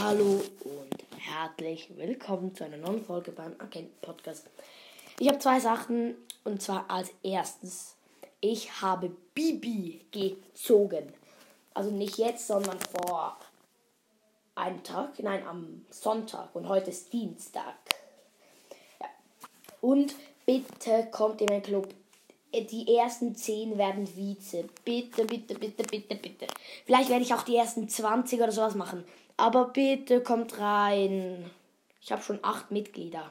Hallo und herzlich willkommen zu einer neuen Folge beim Agenten Podcast. Ich habe zwei Sachen und zwar als erstes, ich habe Bibi gezogen. Also nicht jetzt, sondern vor einem Tag, nein, am Sonntag und heute ist Dienstag. Ja. Und bitte kommt in meinen Club. Die ersten 10 werden Vize. Bitte, bitte, bitte, bitte, bitte. Vielleicht werde ich auch die ersten 20 oder sowas machen. Aber bitte kommt rein. Ich habe schon acht Mitglieder.